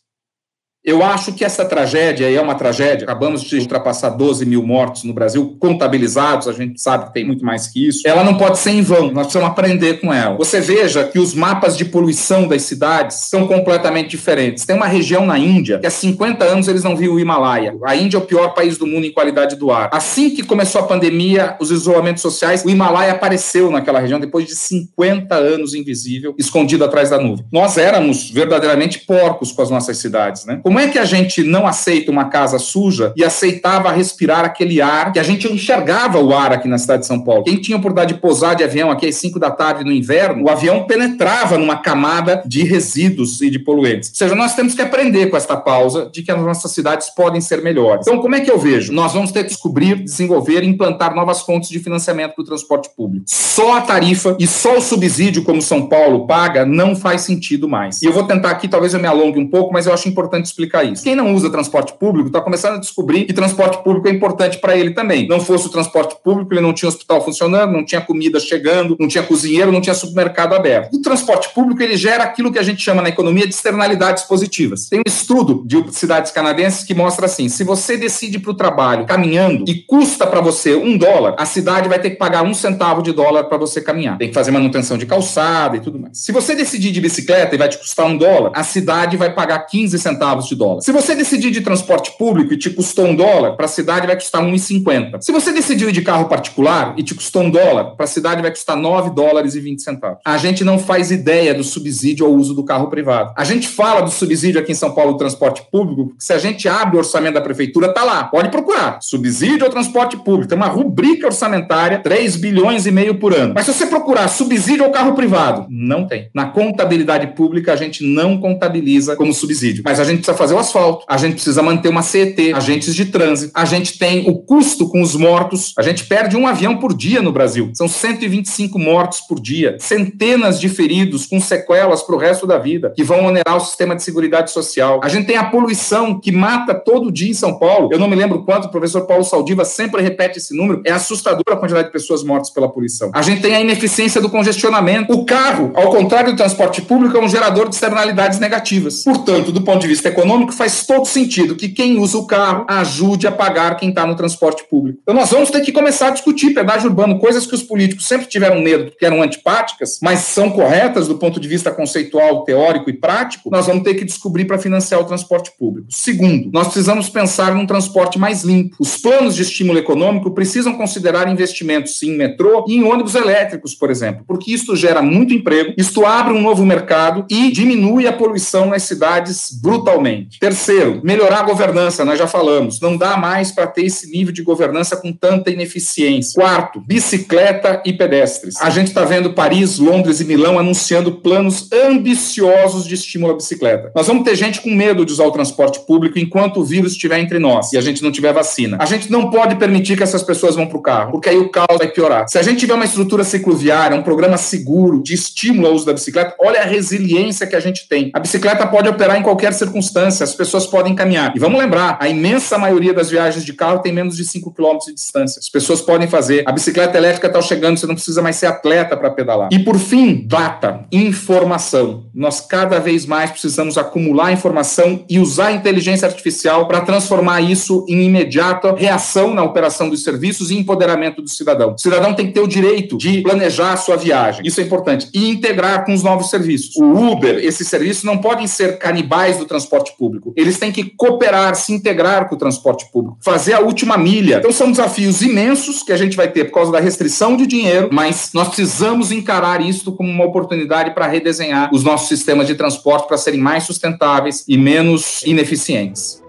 Eu acho que essa tragédia é uma tragédia. Acabamos de ultrapassar 12 mil mortos no Brasil, contabilizados, a gente sabe que tem muito mais que isso. Ela não pode ser em vão, nós precisamos aprender com ela. Você veja que os mapas de poluição das cidades são completamente diferentes. Tem uma região na Índia que há 50 anos eles não viam o Himalaia. A Índia é o pior país do mundo em qualidade do ar. Assim que começou a pandemia, os isolamentos sociais, o Himalaia apareceu naquela região depois de 50 anos invisível, escondido atrás da nuvem. Nós éramos verdadeiramente porcos com as nossas cidades, né? Como como é que a gente não aceita uma casa suja e aceitava respirar aquele ar que a gente enxergava o ar aqui na cidade de São Paulo? Quem tinha oportunidade de pousar de avião aqui às 5 da tarde no inverno, o avião penetrava numa camada de resíduos e de poluentes. Ou seja, nós temos que aprender com esta pausa de que as nossas cidades podem ser melhores. Então, como é que eu vejo? Nós vamos ter que descobrir, desenvolver e implantar novas fontes de financiamento do transporte público. Só a tarifa e só o subsídio, como São Paulo paga, não faz sentido mais. E eu vou tentar aqui, talvez eu me alongue um pouco, mas eu acho importante explicar explicar isso. Quem não usa transporte público está começando a descobrir que transporte público é importante para ele também. Não fosse o transporte público, ele não tinha hospital funcionando, não tinha comida chegando, não tinha cozinheiro, não tinha supermercado aberto. O transporte público ele gera aquilo que a gente chama na economia de externalidades positivas. Tem um estudo de cidades canadenses que mostra assim: se você decide para o trabalho caminhando e custa para você um dólar, a cidade vai ter que pagar um centavo de dólar para você caminhar. Tem que fazer manutenção de calçada e tudo mais. Se você decidir de bicicleta e vai te custar um dólar, a cidade vai pagar 15 centavos de dólar. Se você decidir de transporte público e te custou um dólar, para a cidade vai custar 1,50. Se você decidiu de carro particular e te custou um dólar, para a cidade vai custar 9 dólares e 20 centavos. A gente não faz ideia do subsídio ao uso do carro privado. A gente fala do subsídio aqui em São Paulo do transporte público, porque se a gente abre o orçamento da prefeitura, tá lá. Pode procurar. Subsídio ao transporte público. Tem uma rubrica orçamentária, 3 bilhões e meio por ano. Mas se você procurar subsídio ao carro privado, não tem. Na contabilidade pública, a gente não contabiliza como subsídio. Mas a gente precisa fazer o asfalto, a gente precisa manter uma CET, agentes de trânsito, a gente tem o custo com os mortos, a gente perde um avião por dia no Brasil, são 125 mortos por dia, centenas de feridos com sequelas para o resto da vida, que vão onerar o sistema de seguridade social. A gente tem a poluição que mata todo dia em São Paulo. Eu não me lembro quanto, o professor Paulo Saldiva sempre repete esse número, é assustadora a quantidade de pessoas mortas pela poluição. A gente tem a ineficiência do congestionamento. O carro, ao contrário do transporte público, é um gerador de externalidades negativas. Portanto, do ponto de vista econômico, faz todo sentido que quem usa o carro ajude a pagar quem está no transporte público. Então nós vamos ter que começar a discutir pedágio urbano, coisas que os políticos sempre tiveram medo porque eram antipáticas, mas são corretas do ponto de vista conceitual, teórico e prático. Nós vamos ter que descobrir para financiar o transporte público. Segundo, nós precisamos pensar num transporte mais limpo. Os planos de estímulo econômico precisam considerar investimentos em metrô e em ônibus elétricos, por exemplo, porque isto gera muito emprego, isto abre um novo mercado e diminui a poluição nas cidades brutalmente. Efetivamente. Terceiro, melhorar a governança, nós já falamos. Não dá mais para ter esse nível de governança com tanta ineficiência. Quarto, bicicleta e pedestres. A gente está vendo Paris, Londres e Milão anunciando planos ambiciosos de estímulo à bicicleta. Nós vamos ter gente com medo de usar o transporte público enquanto o vírus estiver entre nós e a gente não tiver vacina. A gente não pode permitir que essas pessoas vão para o carro, porque aí o caos vai piorar. Se a gente tiver uma estrutura cicloviária, um programa seguro de estímulo ao uso da bicicleta, olha a resiliência que a gente tem. A bicicleta pode operar em qualquer circunstância, as pessoas podem caminhar. E vamos lembrar, a imensa maioria das viagens de carro tem menos de 5 km de distância. As pessoas podem fazer. A bicicleta elétrica está chegando, você não precisa mais ser atleta para pedalar. E por fim, data, informação. Nós cada vez mais precisamos acumular informação e usar a inteligência artificial para transformar isso em imediata reação na operação dos serviços e empoderamento do cidadão. O cidadão tem que ter o direito de planejar a sua viagem. Isso é importante. E integrar com os novos serviços. O Uber, esses serviços não podem ser canibais do transporte público. Eles têm que cooperar, se integrar com o transporte público, fazer a última milha. Então são desafios imensos que a gente vai ter por causa da restrição de dinheiro, mas nós precisamos encarar isso como uma oportunidade para redesenhar os nossos sistemas de transporte para serem mais sustentáveis e menos ineficientes.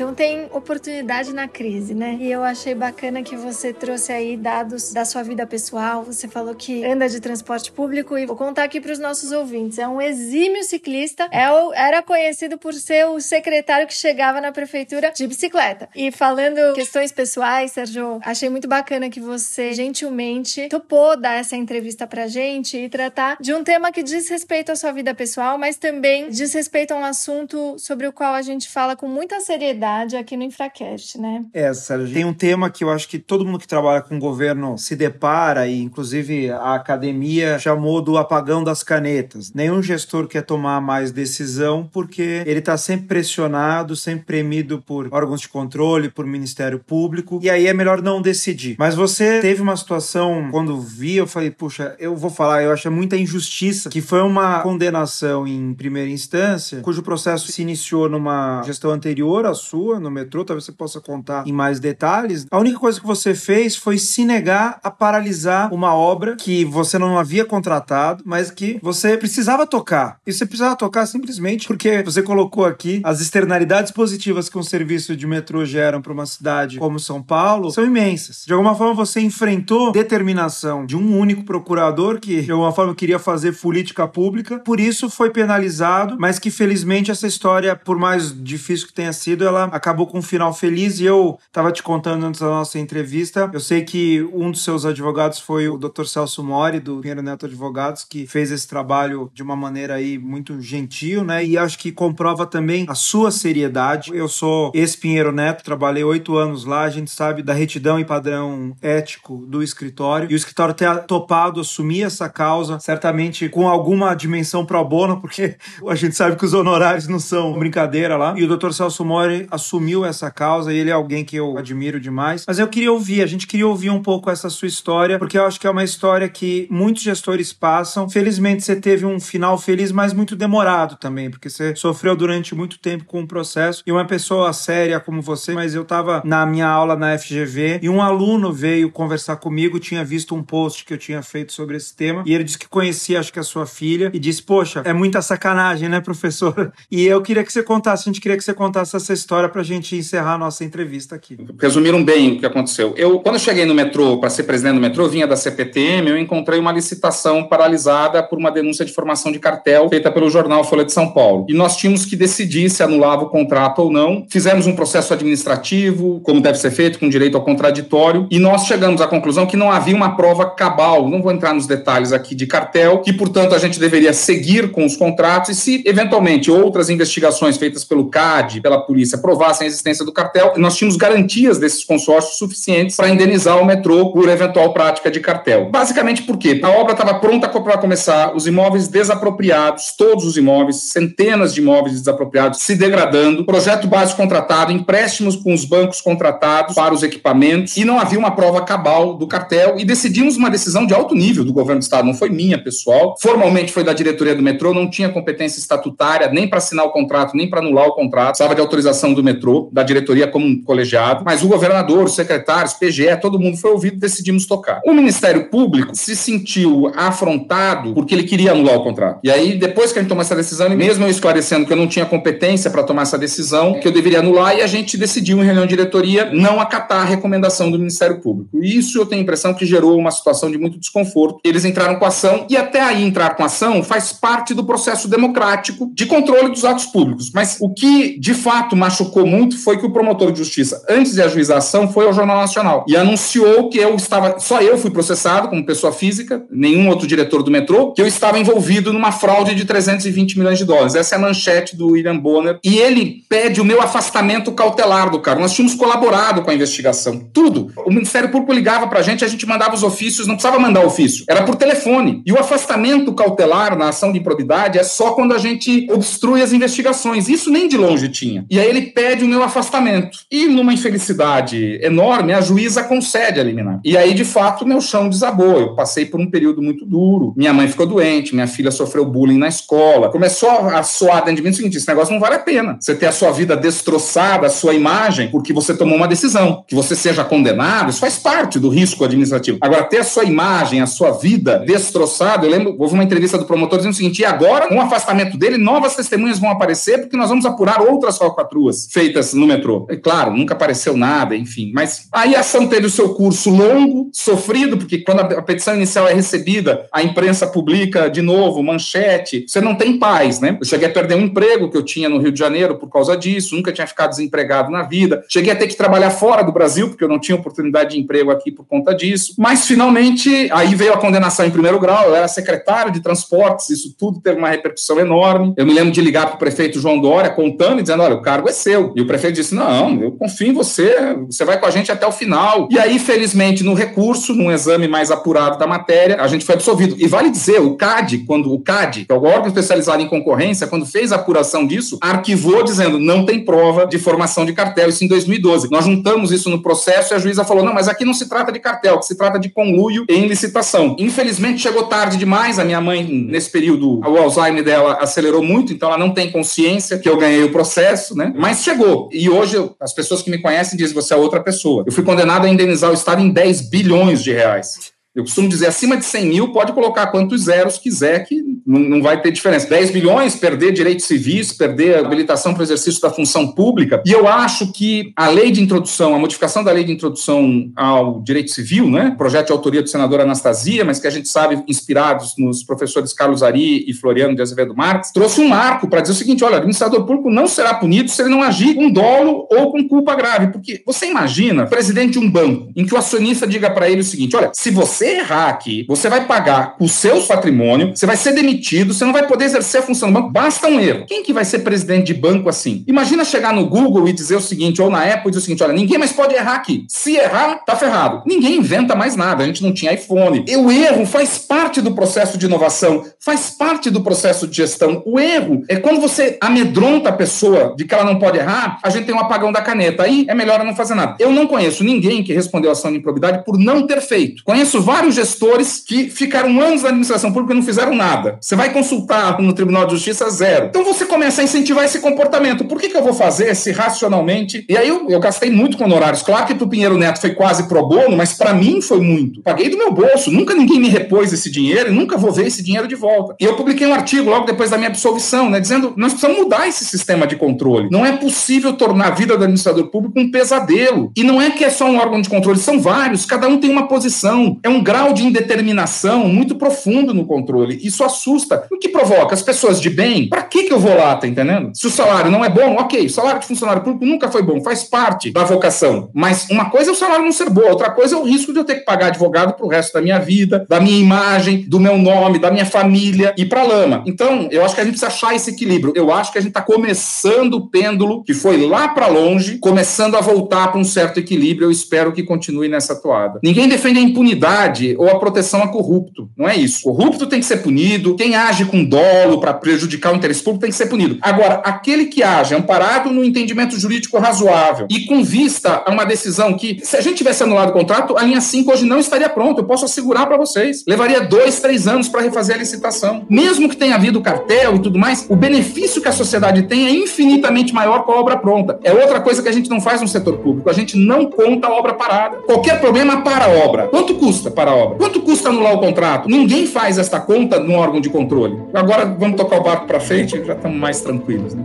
Então tem oportunidade na crise, né? E eu achei bacana que você trouxe aí dados da sua vida pessoal. Você falou que anda de transporte público e vou contar aqui para os nossos ouvintes. É um exímio ciclista. É o, era conhecido por ser o secretário que chegava na prefeitura de bicicleta. E falando questões pessoais, Sérgio, achei muito bacana que você gentilmente topou dar essa entrevista pra gente e tratar de um tema que diz respeito à sua vida pessoal, mas também diz respeito a um assunto sobre o qual a gente fala com muita seriedade aqui no Infracast, né? É, Sérgio, tem um tema que eu acho que todo mundo que trabalha com governo se depara, e inclusive a academia chamou do apagão das canetas. Nenhum gestor quer tomar mais decisão porque ele está sempre pressionado, sempre premido por órgãos de controle, por Ministério Público, e aí é melhor não decidir. Mas você teve uma situação, quando vi, eu falei, puxa, eu vou falar, eu acho muita injustiça, que foi uma condenação em primeira instância, cujo processo se iniciou numa gestão anterior à sua, no metrô, talvez você possa contar em mais detalhes. A única coisa que você fez foi se negar a paralisar uma obra que você não havia contratado, mas que você precisava tocar. E você precisava tocar simplesmente porque você colocou aqui as externalidades positivas que um serviço de metrô geram para uma cidade como São Paulo são imensas. De alguma forma você enfrentou determinação de um único procurador que de alguma forma queria fazer política pública, por isso foi penalizado, mas que felizmente essa história, por mais difícil que tenha sido, ela acabou com um final feliz e eu estava te contando antes da nossa entrevista. Eu sei que um dos seus advogados foi o Dr. Celso Mori, do Pinheiro Neto Advogados, que fez esse trabalho de uma maneira aí muito gentil, né? E acho que comprova também a sua seriedade. Eu sou ex-Pinheiro Neto, trabalhei oito anos lá, a gente sabe da retidão e padrão ético do escritório. E o escritório ter topado assumir essa causa, certamente com alguma dimensão pro bono, porque a gente sabe que os honorários não são brincadeira lá. E o Dr. Celso Mori assumiu essa causa e ele é alguém que eu admiro demais. Mas eu queria ouvir, a gente queria ouvir um pouco essa sua história, porque eu acho que é uma história que muitos gestores passam. Felizmente você teve um final feliz, mas muito demorado também, porque você sofreu durante muito tempo com o processo. E uma pessoa séria como você, mas eu tava na minha aula na FGV e um aluno veio conversar comigo, tinha visto um post que eu tinha feito sobre esse tema e ele disse que conhecia, acho que a sua filha, e disse: Poxa, é muita sacanagem, né, professor? E eu queria que você contasse, a gente queria que você contasse essa história para a gente encerrar a nossa entrevista aqui. Resumiram bem o que aconteceu. Eu, quando eu cheguei no metrô, para ser presidente do metrô, vinha da CPTM, eu encontrei uma licitação paralisada por uma denúncia de formação de cartel feita pelo jornal Folha de São Paulo. E nós tínhamos que decidir se anulava o contrato ou não. Fizemos um processo administrativo, como deve ser feito, com direito ao contraditório, e nós chegamos à conclusão que não havia uma prova cabal, não vou entrar nos detalhes aqui de cartel, que, portanto, a gente deveria seguir com os contratos e se, eventualmente, outras investigações feitas pelo CAD, pela polícia, provassem a existência do cartel, nós tínhamos garantias desses consórcios suficientes para indenizar o metrô por eventual prática de cartel. Basicamente por quê? A obra estava pronta para começar, os imóveis desapropriados, todos os imóveis, centenas de imóveis desapropriados se degradando, projeto básico contratado, empréstimos com os bancos contratados para os equipamentos e não havia uma prova cabal do cartel e decidimos uma decisão de alto nível do governo do estado, não foi minha pessoal, formalmente foi da diretoria do metrô, não tinha competência estatutária nem para assinar o contrato, nem para anular o contrato, precisava de autorização do do metrô, da diretoria como um colegiado, mas o governador, os secretários, PGE, todo mundo foi ouvido e decidimos tocar. O Ministério Público se sentiu afrontado porque ele queria anular o contrato. E aí, depois que a gente tomou essa decisão, mesmo eu esclarecendo que eu não tinha competência para tomar essa decisão, que eu deveria anular, e a gente decidiu em reunião de diretoria não acatar a recomendação do Ministério Público. E isso eu tenho a impressão que gerou uma situação de muito desconforto. Eles entraram com ação e até aí entrar com ação faz parte do processo democrático de controle dos atos públicos. Mas o que de fato machucou muito foi que o promotor de justiça, antes de ajuizar a ação, foi ao Jornal Nacional e anunciou que eu estava, só eu fui processado como pessoa física, nenhum outro diretor do metrô, que eu estava envolvido numa fraude de 320 milhões de dólares. Essa é a manchete do William Bonner. E ele pede o meu afastamento cautelar do cargo. Nós tínhamos colaborado com a investigação, tudo. O Ministério Público ligava para a gente, a gente mandava os ofícios, não precisava mandar ofício, era por telefone. E o afastamento cautelar na ação de improbidade é só quando a gente obstrui as investigações. Isso nem de longe tinha. E aí ele pede o meu afastamento. E numa infelicidade enorme, a juíza concede a liminar. E aí, de fato, meu chão desabou. Eu passei por um período muito duro. Minha mãe ficou doente, minha filha sofreu bullying na escola. Começou a soar dentro de mim o seguinte: esse negócio não vale a pena. Você ter a sua vida destroçada, a sua imagem, porque você tomou uma decisão. Que você seja condenado, isso faz parte do risco administrativo. Agora, ter a sua imagem, a sua vida destroçada, eu lembro, houve uma entrevista do promotor dizendo o seguinte: e agora, com o afastamento dele, novas testemunhas vão aparecer, porque nós vamos apurar outras falcatruas feitas no metrô. É claro, nunca apareceu nada, enfim. Mas aí a ação teve o seu curso longo, sofrido, porque quando a petição inicial é recebida, a imprensa publica de novo, manchete, você não tem paz, né? Eu cheguei a perder um emprego que eu tinha no Rio de Janeiro por causa disso, nunca tinha ficado desempregado na vida. Cheguei a ter que trabalhar fora do Brasil, porque eu não tinha oportunidade de emprego aqui por conta disso. Mas finalmente, aí veio a condenação em primeiro grau, eu era secretário de transportes, isso tudo teve uma repercussão enorme. Eu me lembro de ligar para o prefeito João Dória contando e dizendo: olha, o cargo é seu. E o prefeito disse: não, eu confio em você, você vai com a gente até o final. E aí, felizmente, no recurso, num exame mais apurado da matéria, a gente foi absolvido. E vale dizer, o CAD, quando o CAD, que é o órgão especializado em concorrência, quando fez a apuração disso, arquivou dizendo: não tem prova de formação de cartel, isso em 2012. Nós juntamos isso no processo e a juíza falou: não, mas aqui não se trata de cartel, se trata de conluio em licitação. Infelizmente, chegou tarde demais. A minha mãe, nesse período, o Alzheimer dela acelerou muito, então ela não tem consciência que eu ganhei o processo, né? Mas chegou. E hoje, as pessoas que me conhecem dizem: você é outra pessoa. Eu fui condenado a indenizar o Estado em 10 bilhões de reais. Eu costumo dizer, acima de 100 mil, pode colocar quantos zeros quiser, que não, não vai ter diferença. 10 bilhões, perder direitos civis, perder habilitação para o exercício da função pública. E eu acho que a lei de introdução, a modificação da lei de introdução ao direito civil, né, projeto de autoria do senador Anastasia, mas que a gente sabe, inspirados nos professores Carlos Ari e Floriano de Azevedo Marques, trouxe um marco para dizer o seguinte: olha, o administrador público não será punido se ele não agir com dolo ou com culpa grave. Porque você imagina, presidente de um banco, em que o acionista diga para ele o seguinte: olha, se você errar aqui, você vai pagar o seu patrimônio, você vai ser demitido, você não vai poder exercer a função do banco, basta um erro. Quem que vai ser presidente de banco assim? Imagina chegar no Google e dizer o seguinte, ou na Apple e dizer o seguinte, olha, ninguém mais pode errar aqui. Se errar, tá ferrado. Ninguém inventa mais nada, a gente não tinha iPhone. E o erro faz parte do processo de inovação, faz parte do processo de gestão. O erro é quando você amedronta a pessoa de que ela não pode errar, a gente tem um apagão da caneta. Aí é melhor não fazer nada. Eu não conheço ninguém que respondeu a ação de improbidade por não ter feito. Conheço vários gestores que ficaram anos na administração pública e não fizeram nada. Você vai consultar no Tribunal de Justiça, zero. Então você começa a incentivar esse comportamento. Por que, que eu vou fazer se racionalmente? E aí eu, eu gastei muito com honorários. Claro que o Pinheiro Neto foi quase pro bono, mas para mim foi muito. Paguei do meu bolso. Nunca ninguém me repôs esse dinheiro e nunca vou ver esse dinheiro de volta. E eu publiquei um artigo logo depois da minha absolvição, né, dizendo nós precisamos mudar esse sistema de controle. Não é possível tornar a vida do administrador público um pesadelo. E não é que é só um órgão de controle, são vários. Cada um tem uma posição. É um grau de indeterminação muito profundo no controle. Isso assusta. O que provoca? As pessoas de bem, para que, que eu vou lá, tá entendendo? Se o salário não é bom, ok, o salário de funcionário público nunca foi bom, faz parte da vocação. Mas uma coisa é o salário não ser bom, outra coisa é o risco de eu ter que pagar advogado pro resto da minha vida, da minha imagem, do meu nome, da minha família e pra lama. Então, eu acho que a gente precisa achar esse equilíbrio. Eu acho que a gente está começando o pêndulo que foi lá para longe, começando a voltar para um certo equilíbrio. Eu espero que continue nessa toada. Ninguém defende a impunidade ou a proteção a corrupto. Não é isso. Corrupto tem que ser punido, quem age com dolo para prejudicar o interesse público tem que ser punido. Agora, aquele que age amparado no entendimento jurídico razoável e com vista a uma decisão que, se a gente tivesse anulado o contrato, a linha 5 hoje não estaria pronta. Eu posso assegurar para vocês. Levaria dois, três anos para refazer a licitação. Mesmo que tenha havido cartel e tudo mais, o benefício que a sociedade tem é infinitamente maior com a obra pronta. É outra coisa que a gente não faz no setor público. A gente não conta a obra parada. Qualquer problema para a obra. Quanto custa para a obra? Quanto custa anular o contrato? Ninguém faz esta conta no órgão de controle. Agora vamos tocar o barco para frente, já estamos mais tranquilos, né?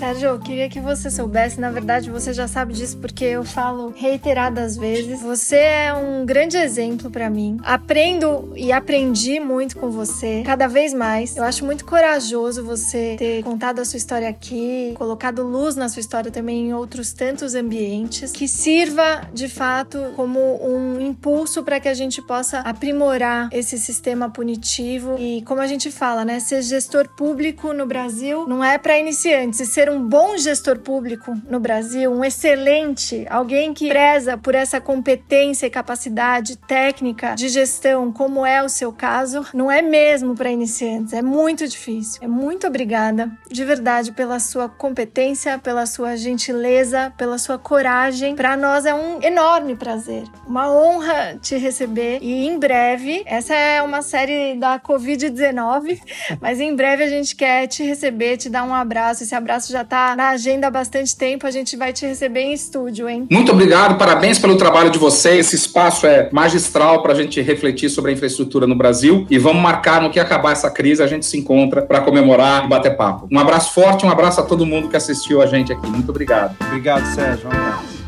Sérgio, eu queria que você soubesse, na verdade você já sabe disso porque eu falo reiteradas vezes. Você é um grande exemplo para mim. Aprendo e aprendi muito com você, cada vez mais. Eu acho muito corajoso você ter contado a sua história aqui, colocado luz na sua história também em outros tantos ambientes, que sirva de fato como um impulso para que a gente possa aprimorar esse sistema punitivo e como a gente fala, né, ser gestor público no Brasil não é para iniciantes, e um bom gestor público no Brasil, um excelente, alguém que preza por essa competência e capacidade técnica de gestão, como é o seu caso, não é mesmo para iniciantes, é muito difícil. É muito obrigada, de verdade, pela sua competência, pela sua gentileza, pela sua coragem. Para nós é um enorme prazer, uma honra te receber e em breve, essa é uma série da Covid-19, mas em breve a gente quer te receber, te dar um abraço. Esse abraço já já está na agenda há bastante tempo. A gente vai te receber em estúdio, hein? Muito obrigado, parabéns pelo trabalho de vocês. Esse espaço é magistral para a gente refletir sobre a infraestrutura no Brasil e vamos marcar no que acabar essa crise, a gente se encontra para comemorar e bater papo. Um abraço forte, um abraço a todo mundo que assistiu a gente aqui. Muito obrigado. Obrigado, Sérgio. Um abraço.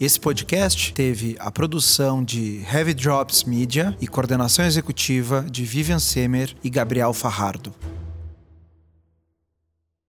Esse podcast teve a produção de Heavy Drops Media e coordenação executiva de Vivian Semer e Gabriel Farrardo.